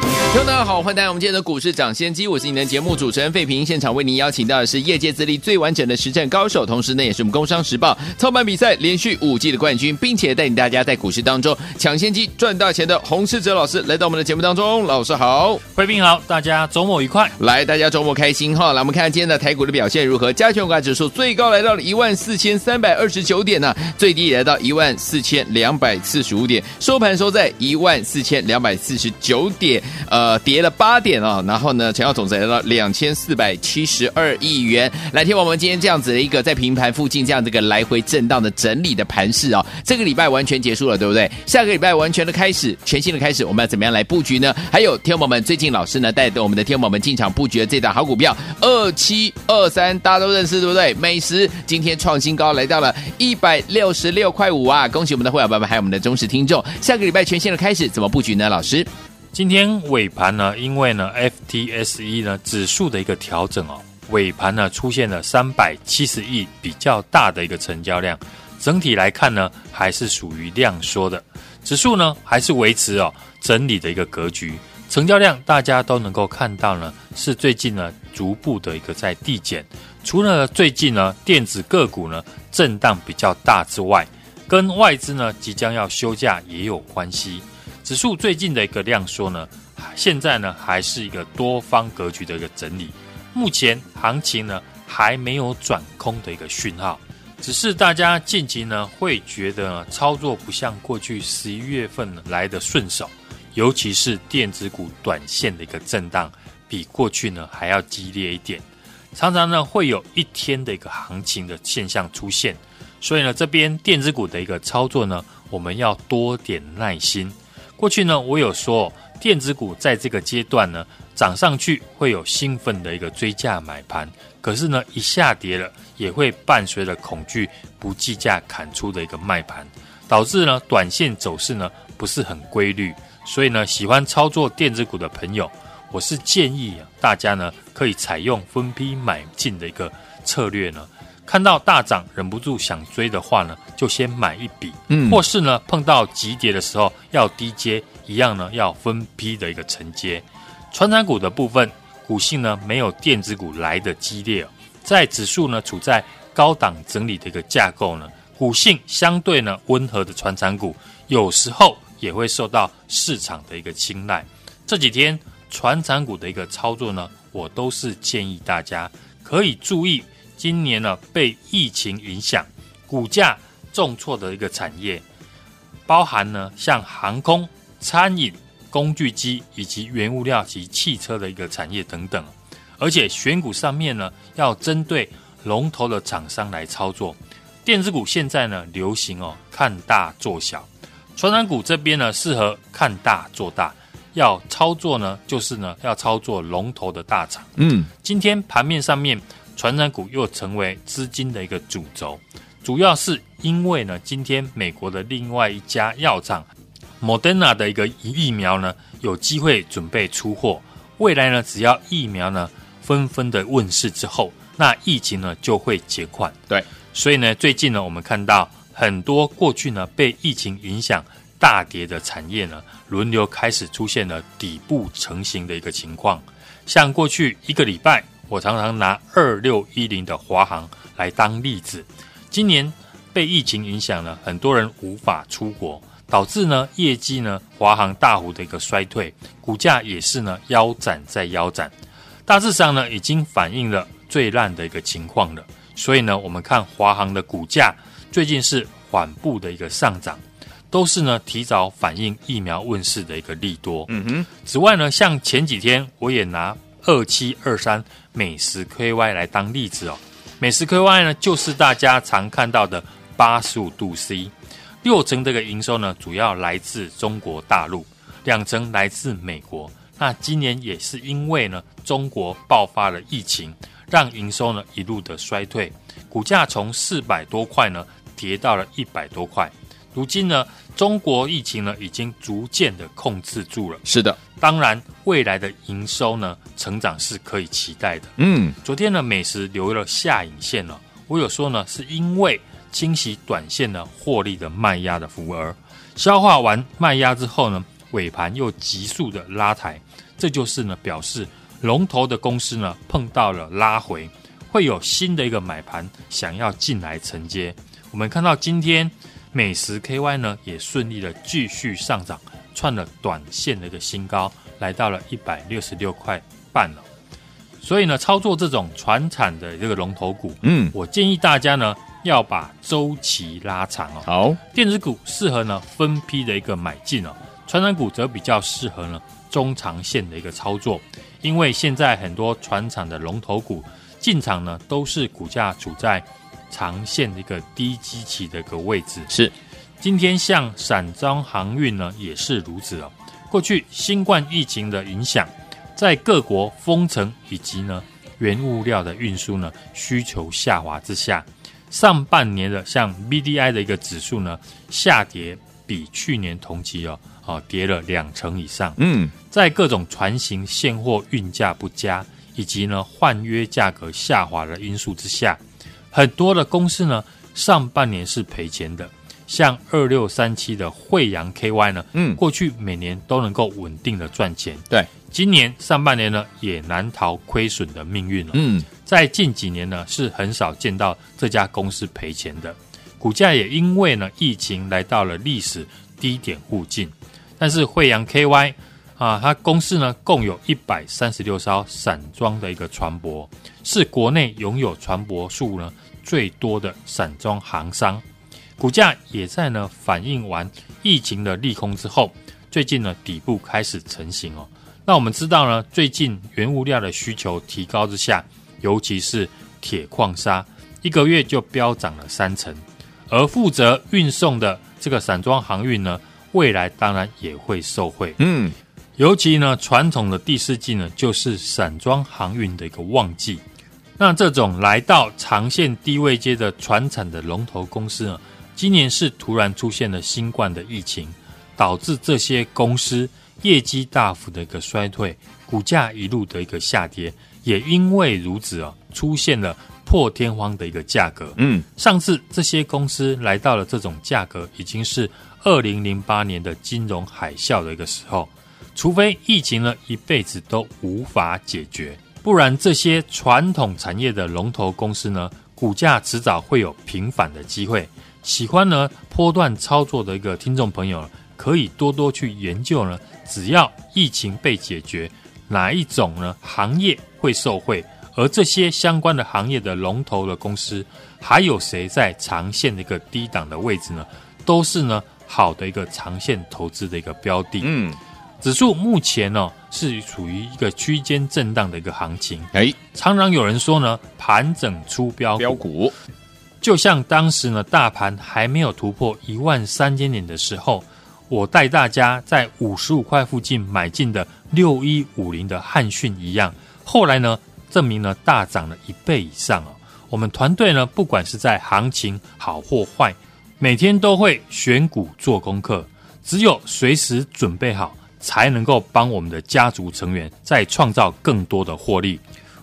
听众大家好，欢迎来到我们今天的股市抢先机，我是你的节目主持人费平。现场为您邀请到的是业界资历最完整的实战高手，同时呢也是我们工商时报操盘比赛连续五季的冠军，并且带领大家在股市当中抢先机赚大钱的洪世哲老师来到我们的节目当中。老师好，费平好，大家周末愉快，来大家周末开心哈。来我们看今天的台股的表现如何？加权股价指数最高来到了一万四千三百二十九点呢、最低也来到一万四千两百四十五点，收盘收在一万四千两百四十九点。呃，跌了八点啊、哦，然后呢，成交总值来到两千四百七十二亿元。来听我们今天这样子的一个在平盘附近这样的一个来回震荡的整理的盘势啊、这个礼拜完全结束了，对不对？下个礼拜完全的开始，全新的开始，我们要怎么样来布局呢？还有天宝们，最近老师呢带着我们的天宝们进场布局的这档好股票二七二三，大家都认识对不对？美食今天创新高，来到了一百六十六块五啊！恭喜我们的会员朋友们，还有我们的忠实听众。下个礼拜全新的开始，怎么布局呢？老师？今天尾盘呢，因为呢，FTSE 呢指数的一个调整哦，尾盘呢出现了三百七十亿比较大的一个成交量，整体来看呢，还是属于量缩的，指数呢还是维持哦整理的一个格局，成交量大家都能够看到呢，是最近呢逐步的一个在递减，除了最近呢电子个股呢震荡比较大之外，跟外资呢即将要休假也有关系。指数最近的一个量缩呢，现在呢还是一个多方格局的一个整理。目前行情呢还没有转空的一个讯号，只是大家近期呢会觉得操作不像过去十一月份来的顺手，尤其是电子股短线的一个震荡比过去呢还要激烈一点，常常呢会有一天的一个行情的现象出现，所以呢这边电子股的一个操作呢，我们要多点耐心。过去呢，我有说电子股在这个阶段呢涨上去会有兴奋的一个追价买盘，可是呢一下跌了也会伴随着恐惧不计价砍出的一个卖盘，导致呢短线走势呢不是很规律。所以呢，喜欢操作电子股的朋友，我是建议大家呢可以采用分批买进的一个策略呢。看到大涨忍不住想追的话呢，就先买一笔，嗯，或是呢碰到急跌的时候要低接，一样呢要分批的一个承接。传产股的部分，股性呢没有电子股来的激烈，在指数呢处在高档整理的一个架构呢，股性相对呢温和的传产股，有时候也会受到市场的一个青睐。这几天传产股的一个操作呢，我都是建议大家可以注意。今年呢，被疫情影响，股价重挫的一个产业，包含呢像航空、餐饮、工具机以及原物料及汽车的一个产业等等。而且选股上面呢，要针对龙头的厂商来操作。电子股现在呢流行哦，看大做小，传染股这边呢适合看大做大。要操作呢，就是呢要操作龙头的大厂。嗯，今天盘面上面。传染股又成为资金的一个主轴，主要是因为呢，今天美国的另外一家药厂，Moderna 的一个疫苗呢，有机会准备出货。未来呢，只要疫苗呢纷纷的问世之后，那疫情呢就会结款。对，所以呢，最近呢，我们看到很多过去呢被疫情影响大跌的产业呢，轮流开始出现了底部成型的一个情况，像过去一个礼拜。我常常拿二六一零的华航来当例子。今年被疫情影响了，很多人无法出国，导致呢业绩呢华航大幅的一个衰退，股价也是呢腰斩再腰斩。大致上呢已经反映了最烂的一个情况了。所以呢，我们看华航的股价最近是缓步的一个上涨，都是呢提早反映疫苗问世的一个利多。嗯哼。此外呢，像前几天我也拿。二七二三美食 KY 来当例子哦，美食 KY 呢就是大家常看到的八十五度 C，六成这个营收呢主要来自中国大陆，两成来自美国。那今年也是因为呢中国爆发了疫情，让营收呢一路的衰退，股价从四百多块呢跌到了一百多块。如今呢，中国疫情呢已经逐渐的控制住了。是的，当然未来的营收呢成长是可以期待的。嗯，昨天呢美食留了下影线了，我有说呢是因为清洗短线呢获利的卖压的浮额，消化完卖压之后呢，尾盘又急速的拉抬，这就是呢表示龙头的公司呢碰到了拉回，会有新的一个买盘想要进来承接。我们看到今天美食 KY 呢也顺利的继续上涨，创了短线的一个新高，来到了一百六十六块半了。所以呢，操作这种船产的这个龙头股，嗯，我建议大家呢要把周期拉长哦。好，电子股适合呢分批的一个买进哦，船产股则比较适合呢中长线的一个操作，因为现在很多船产的龙头股进场呢都是股价处在长线的一个低基期的一个位置。是，今天像散装航运呢也是如此哦。过去新冠疫情的影响，在各国封城以及呢原物料的运输呢需求下滑之下，上半年的像 BDI 的一个指数呢下跌，比去年同期哦哦跌了两成以上。嗯，在各种船型现货运价不佳以及呢换约价格下滑的因素之下，很多的公司呢上半年是赔钱的。像二六三七的惠阳 KY 呢，嗯过去每年都能够稳定的赚钱，对，今年上半年呢也难逃亏损的命运了。嗯，在近几年呢是很少见到这家公司赔钱的，股价也因为呢疫情来到了历史低点附近。但是惠阳 KY 啊，它公司呢共有一百三十六艘散装的一个船舶，是国内拥有船舶数呢最多的散装航商。股价也在呢反映完疫情的利空之后，最近呢底部开始成型哦。那我们知道呢，最近原物料的需求提高之下，尤其是铁矿砂，一个月就飙涨了三成。而负责运送的这个散装航运呢，未来当然也会受惠。嗯，尤其呢传统的第四季呢，就是散装航运的一个旺季。那这种来到长线低位阶的传产的龙头公司呢，今年是突然出现了新冠的疫情，导致这些公司业绩大幅的一个衰退，股价一路的一个下跌，也因为如此啊，出现了破天荒的一个价格。嗯，上次这些公司来到了这种价格，已经是二零零八年的金融海啸的一个时候，除非疫情呢一辈子都无法解决，不然这些传统产业的龙头公司呢，股价迟早会有平反的机会。喜欢呢波段操作的一个听众朋友，可以多多去研究呢。只要疫情被解决，哪一种呢行业会受惠？而这些相关的行业的龙头的公司，还有谁在长线的一个低档的位置呢？都是呢好的一个长线投资的一个标的。嗯，指数目前呢是处于一个区间震荡的一个行情。哎，常常有人说呢，盘整出标标股。就像当时呢，大盘还没有突破一万三千点的时候，我带大家在五十五块附近买进的六一五零的汉讯一样。后来呢，证明呢大涨了一倍以上哦。我们团队呢，不管是在行情好或坏，每天都会选股做功课。只有随时准备好，才能够帮我们的家族成员再创造更多的获利。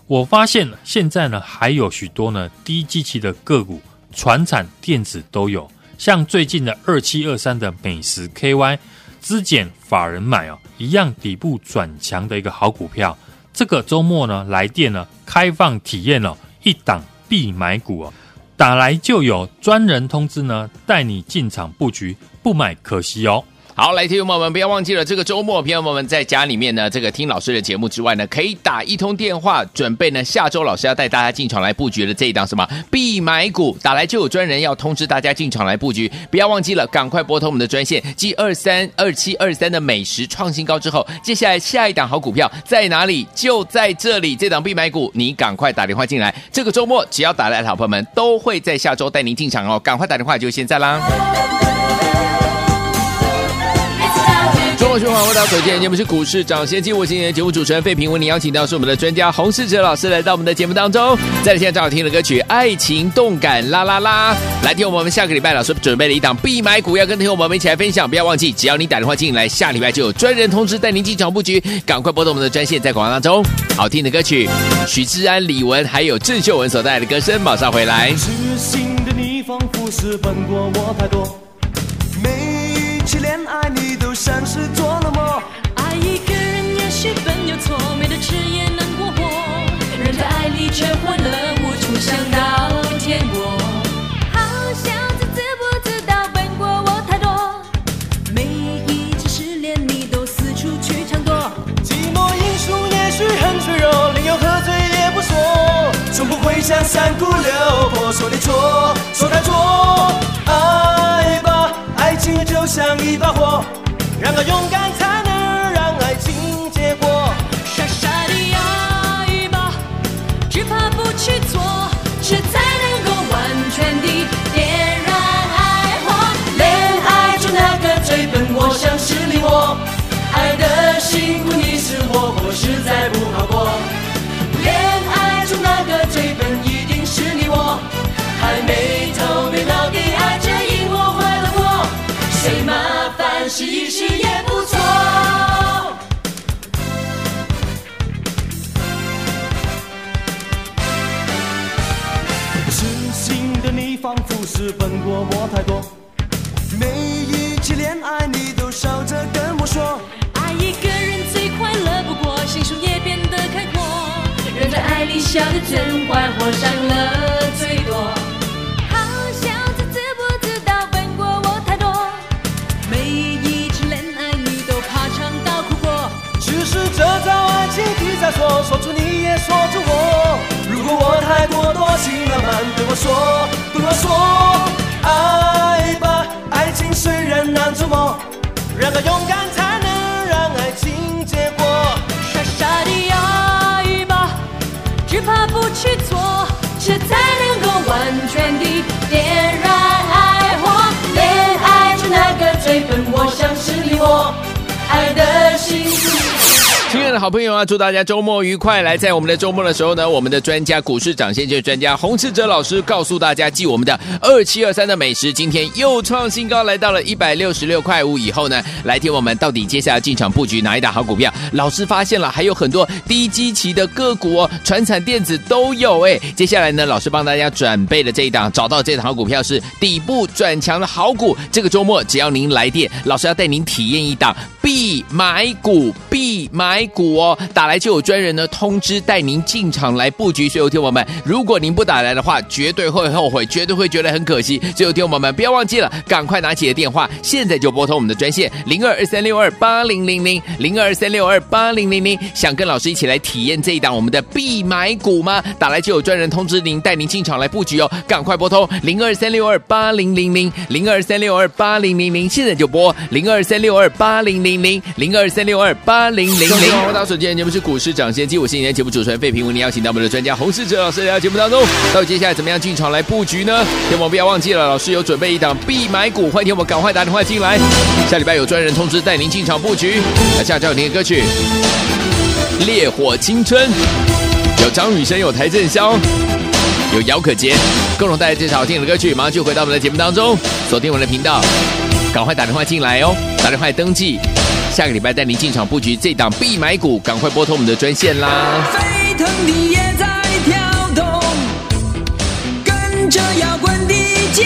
我发现现在呢，还有许多呢低基期的个股，传产电子都有，像最近的二七二三的美食 KY，资减法人买哦，一样底部转强的一个好股票。这个周末呢，来电呢开放体验了、哦、一档必买股哦，打来就有专人通知呢，带你进场布局，不买可惜哦。好，来，听众朋友们，不要忘记了，这个周末，朋友们在家里面呢，这个听老师的节目之外呢，可以打一通电话，准备呢下周老师要带大家进场来布局的这一档什么必买股，打来就有专人要通知大家进场来布局，不要忘记了，赶快拨通我们的专线，继二三二七二三的美食创新高之后，接下来下一档好股票在哪里？就在这里，这档必买股，你赶快打电话进来，这个周末只要打来的好朋友们都会在下周带您进场哦，赶快打电话就现在啦。中国循环，我到首节节目是股市涨先机，我今天的节目主持人费平，为您邀请到是我们的专家洪世哲老师来到我们的节目当中。在现在正好听的歌曲《爱情动感啦啦啦》，来听我们下个礼拜老师准备了一档必买股，要跟听我们一起来分享。不要忘记，只要你打电话进来，下礼拜就有专人通知带您进场布局。赶快拨通我们的专线，在广告当中，好听的歌曲，许志安、李玟还有郑秀文所带来的歌声，马上回来。痴心的你仿佛是过我太多，像是做了梦。爱一个人也许本有错，没得吃也能过活，人在爱里却欢乐无处想到天国。好像自知不知道笨过我太多，每一次失恋你都四处去抢夺。寂寞英雄也许很脆弱，连有喝醉也不说，从不会像三姑六婆说你错，说他错。爱吧，爱情就像一把火，让我勇敢。试一试也不错。痴心的你仿佛是笨过我太多，每一次恋爱你都笑着跟我说，爱一个人最快乐不过，心胸也变得开阔。人在爱里笑得真坏，活伤了说，说出你也说出我。如果我太过多情，浪漫对我说，对我说，爱吧，爱情虽然难琢磨，让他勇敢好朋友啊，祝大家周末愉快！来，在我们的周末的时候呢，我们的专家股市涨先机专家洪志哲老师告诉大家，继我们的二七二三的美食今天又创新高，来到了一百六十六块五以后呢，来听我们到底接下来进场布局哪一档好股票？老师发现了还有很多低基期的个股哦，传产电子都有哎。接下来呢，老师帮大家准备的这一档，找到这档好股票是底部转强的好股。这个周末只要您来电，老师要带您体验一档必买股，必买。股哦，打来就有专人呢通知带您进场来布局。所，有听友们，如果您不打来的话，绝对会后悔，绝对会觉得很可惜。所，有听友们，不要忘记了，赶快拿起的电话，现在就拨通我们的专线零二二三六二八零零零零二三六二八零零零。想跟老师一起来体验这一档我们的必买股吗？打来就有专人通知您，带您进场来布局哦。赶快拨通零二三六二八零零零零二三六二八零零零，现在就拨零二三六二八零零零零二三六二八零零零。我到手机节目是股市涨先机，我是今天节目主持人费平，为您邀请到我们的专家洪世哲老师来到节目当中。到底接下来怎么样进场来布局呢？天王不要忘记了，老师有准备一档必买股，欢迎天王赶快打电话进来。下礼拜有专人通知带您进场布局。来，下叫您的歌曲《烈火青春》，有张雨生，有邰正宵，有姚可杰，共同带来这首好听的歌曲。马上就回到我们的节目当中，锁定我们的频道，赶快打电话进来哦，打电话登记。下个礼拜带您进场布局这档必买股，赶快拨通我们的专线啦！沸腾的夜在跳动，跟着摇滚的节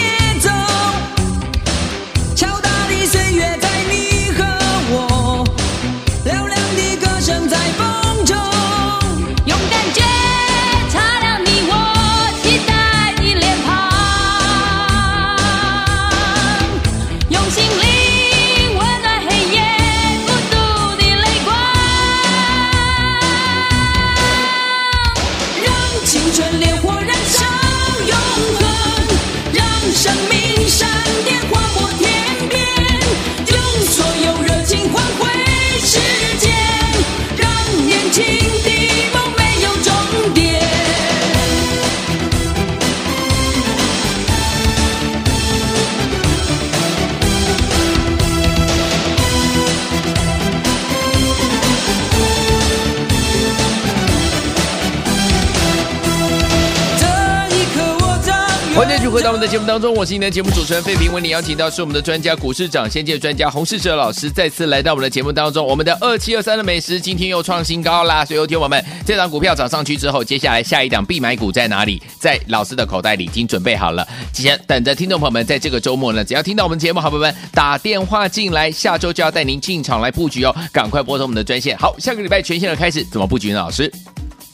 回到我们的节目当中，我是你的节目主持人费平，为你邀请到是我们的专家股市长先机专家洪世哲老师，再次来到我们的节目当中。我们的二七二三的美食今天又创新高啦，所以有听我们这档股票涨上去之后，接下来下一档必买股在哪里？在老师的口袋里已经准备好了。提前等着听众朋友们，在这个周末呢，只要听到我们节目，好朋友们打电话进来，下周就要带您进场来布局哦，赶快拨通我们的专线。好，下个礼拜全线的开始，怎么布局呢？老师？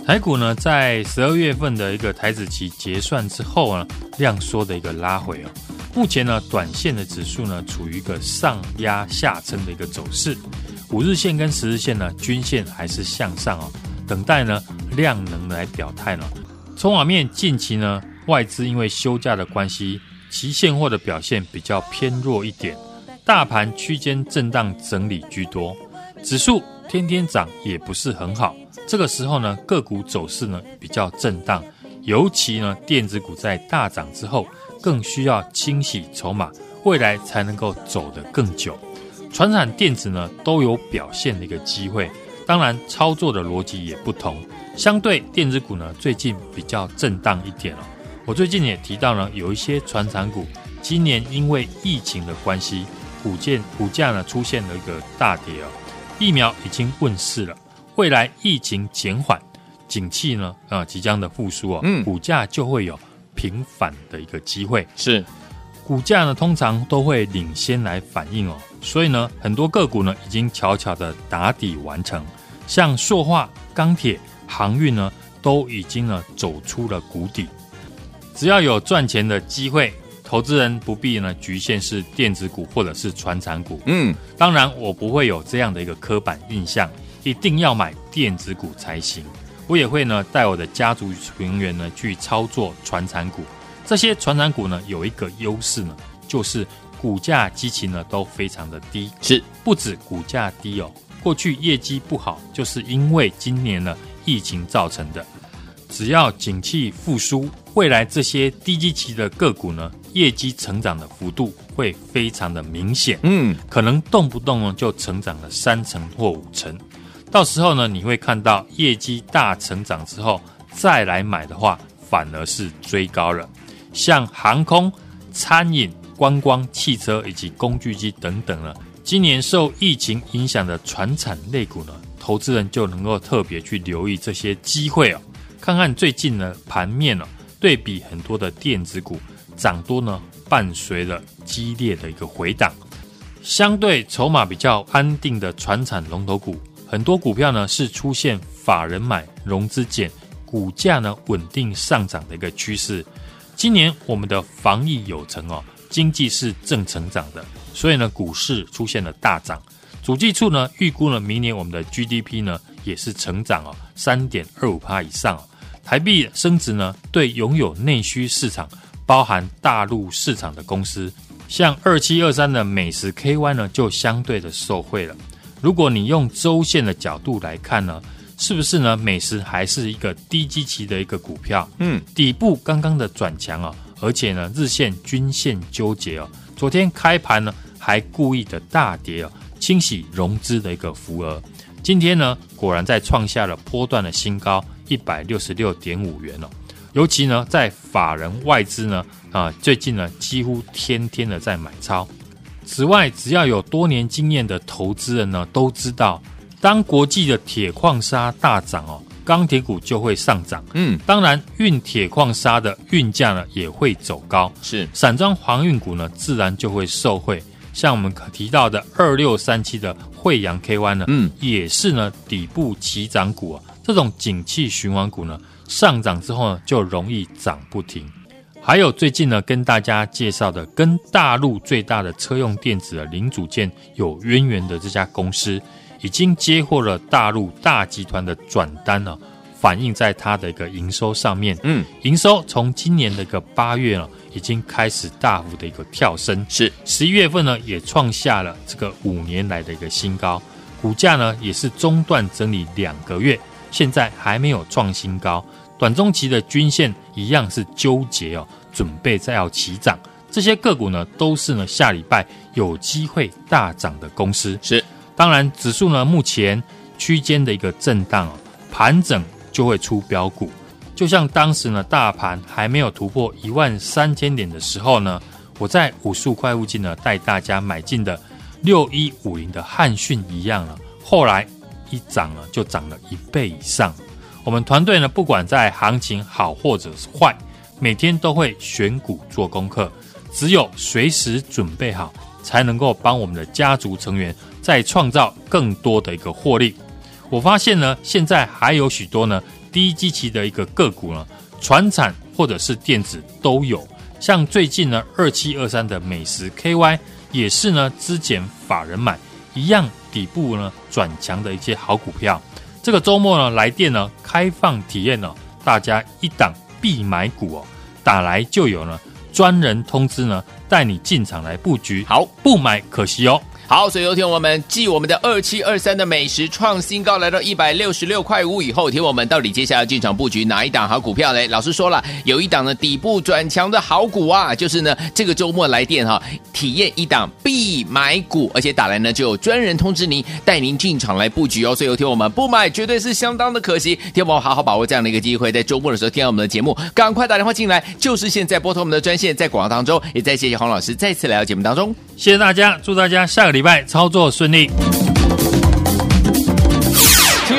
台股呢，在十二月份的一个台指期结算之后呢，量缩的一个拉回哦。目前呢，短线的指数呢，处于一个上压下撑的一个走势。五日线跟十日线呢，均线还是向上哦，等待呢量能来表态呢。从网面近期呢，外资因为休假的关系，其现货的表现比较偏弱一点，大盘区间震荡整理居多，指数天天涨也不是很好。这个时候呢，个股走势呢比较震荡，尤其呢电子股在大涨之后，更需要清洗筹码，未来才能够走得更久。传产电子呢都有表现的一个机会，当然操作的逻辑也不同。相对电子股呢，最近比较震荡一点哦。我最近也提到呢，有一些传产股今年因为疫情的关系，股价股价呢出现了一个大跌哦。疫苗已经问世了。未来疫情减缓，景气呢啊即将的复苏哦，嗯，股价就会有平反的一个机会。是，股价呢通常都会领先来反应哦，所以呢很多个股呢已经悄悄的打底完成，像塑化、钢铁、航运呢都已经呢走出了谷底。只要有赚钱的机会，投资人不必呢局限是电子股或者是传产股。嗯，当然我不会有这样的一个刻板印象。一定要买电子股才行。我也会呢带我的家族成员呢去操作传产股。这些传产股呢有一个优势呢，就是股价基期呢都非常的低。是，不止股价低哦，过去业绩不好就是因为今年呢疫情造成的。只要景气复苏，未来这些低基期的个股呢业绩成长的幅度会非常的明显。嗯，可能动不动呢就成长了三成或五成。到时候呢，你会看到业绩大成长之后再来买的话，反而是追高了。像航空、餐饮、观光、汽车以及工具机等等呢，今年受疫情影响的船产类股呢，投资人就能够特别去留意这些机会哦。看看最近的盘面哦，对比很多的电子股涨多呢，伴随了激烈的一个回档，相对筹码比较安定的船产龙头股。很多股票呢是出现法人买、融资减，股价呢稳定上涨的一个趋势。今年我们的防疫有成哦，经济是正成长的，所以呢股市出现了大涨。主计处呢预估呢明年我们的 GDP 呢也是成长哦，三点二五趴以上。台币升值呢，对拥有内需市场、包含大陆市场的公司，像二七二三的美食 KY 呢就相对的受惠了。如果你用周线的角度来看呢，是不是呢？美食还是一个低基期的一个股票，嗯，底部刚刚的转强啊，而且呢，日线、均线纠结哦。昨天开盘呢，还故意的大跌哦，清洗融资的一个浮额。今天呢，果然在创下了波段的新高，一百六十六点五元哦。尤其呢，在法人外资呢，啊，最近呢，几乎天天的在买超。此外，只要有多年经验的投资人呢，都知道，当国际的铁矿砂大涨哦，钢铁股就会上涨。嗯，当然，运铁矿砂的运价呢也会走高。是，散装航运股呢，自然就会受惠。像我们可提到的二六三七的惠阳 KY 呢，嗯，也是呢底部起涨股啊。这种景气循环股呢，上涨之后呢，就容易涨不停。还有最近呢，跟大家介绍的跟大陆最大的车用电子的零组件有渊源的这家公司，已经接获了大陆大集团的转单了，反映在它的一个营收上面。嗯，营收从今年的一个八月呢，已经开始大幅的一个跳升，是十一月份呢，也创下了这个五年来的一个新高，股价呢也是中断整理两个月，现在还没有创新高。短中期的均线一样是纠结哦，准备再要起涨。这些个股呢，都是呢下礼拜有机会大涨的公司。是，当然指数呢目前区间的一个震荡哦，盘整就会出标股。就像当时呢，大盘还没有突破一万三千点的时候呢，我在武术快附近呢带大家买进的六一五零的汉讯一样了。后来一涨呢，就涨了一倍以上。我们团队呢，不管在行情好或者是坏，每天都会选股做功课。只有随时准备好，才能够帮我们的家族成员再创造更多的一个获利。我发现呢，现在还有许多呢。低基期的一个个股呢，传产或者是电子都有，像最近呢二七二三的美食 KY 也是呢之前法人买一样底部呢转强的一些好股票。这个周末呢来电呢开放体验呢，大家一档必买股哦，打来就有呢专人通知呢带你进场来布局，好不买可惜哦。好，所以有听我们继我们的二七二三的美食创新高，来到一百六十六块五以后，听我们到底接下来进场布局哪一档好股票嘞？老师说了，有一档呢底部转强的好股啊，就是呢这个周末来电哈，体验一档必买股，而且打来呢就有专人通知您，带您进场来布局哦。所以有听我们不买绝对是相当的可惜，听我们好好把握这样的一个机会，在周末的时候听到我们的节目，赶快打电话进来，就是现在拨通我们的专线，在广告当中也再谢谢黄老师再次来到节目当中，谢谢大家，祝大家下个礼拜操作顺利。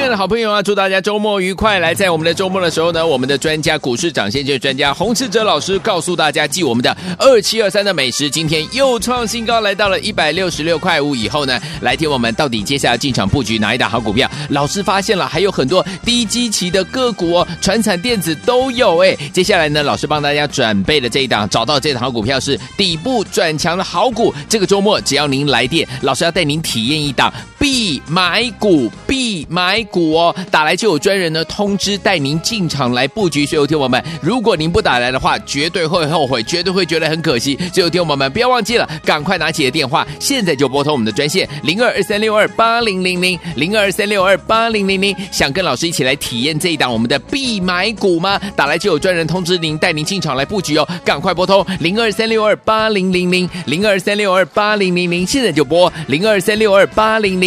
的好朋友啊，祝大家周末愉快！来，在我们的周末的时候呢，我们的专家股市涨先机专家洪志哲老师告诉大家，继我们的二七二三的美食，今天又创新高，来到了一百六十六块五以后呢，来听我们到底接下来进场布局哪一档好股票？老师发现了还有很多低基期的个股哦，传产电子都有哎。接下来呢，老师帮大家准备的这一档，找到这档好股票是底部转强的好股。这个周末只要您来电，老师要带您体验一档必买股，必买股。哦，打来就有专人呢通知带您进场来布局。所，有听我们，如果您不打来的话，绝对会后悔，绝对会觉得很可惜。所以，有听我们，不要忘记了，赶快拿起的电话，现在就拨通我们的专线零二二三六二八零零零零二二三六二八零零零。想跟老师一起来体验这一档我们的必买股吗？打来就有专人通知您，带您进场来布局哦。赶快拨通零二三六二八零零零零二三六二八零零零，现在就拨零二三六二八零零